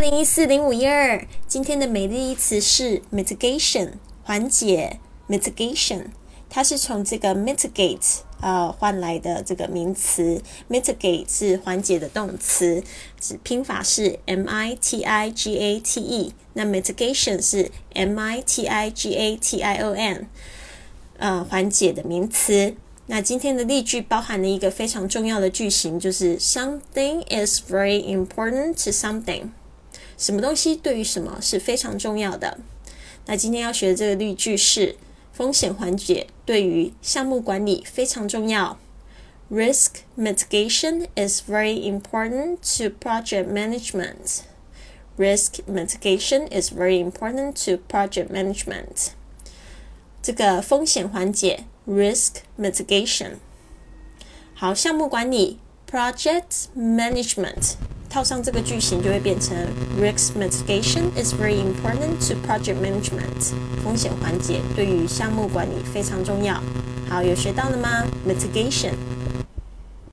零一四零五一二，今天的每日一词是 mitigation，缓解 mitigation，它是从这个 mitigate 呃换来的这个名词，mitigate 是缓解的动词，指拼法是 m i t i g a t e，那 mitigation 是 m i t i g a t i o n，呃缓解的名词。那今天的例句包含了一个非常重要的句型，就是 something is very important to something。什么东西对于什么是非常重要的？那今天要学的这个例句是风险缓解对于项目管理非常重要。Risk mitigation is very important to project management. Risk mitigation is very important to project management. 这个风险缓解 risk mitigation。好，项目管理 project management。套上这个句型就会变成 risk mitigation is very important to project management。风险缓解对于项目管理非常重要。好，有学到了吗？mitigation。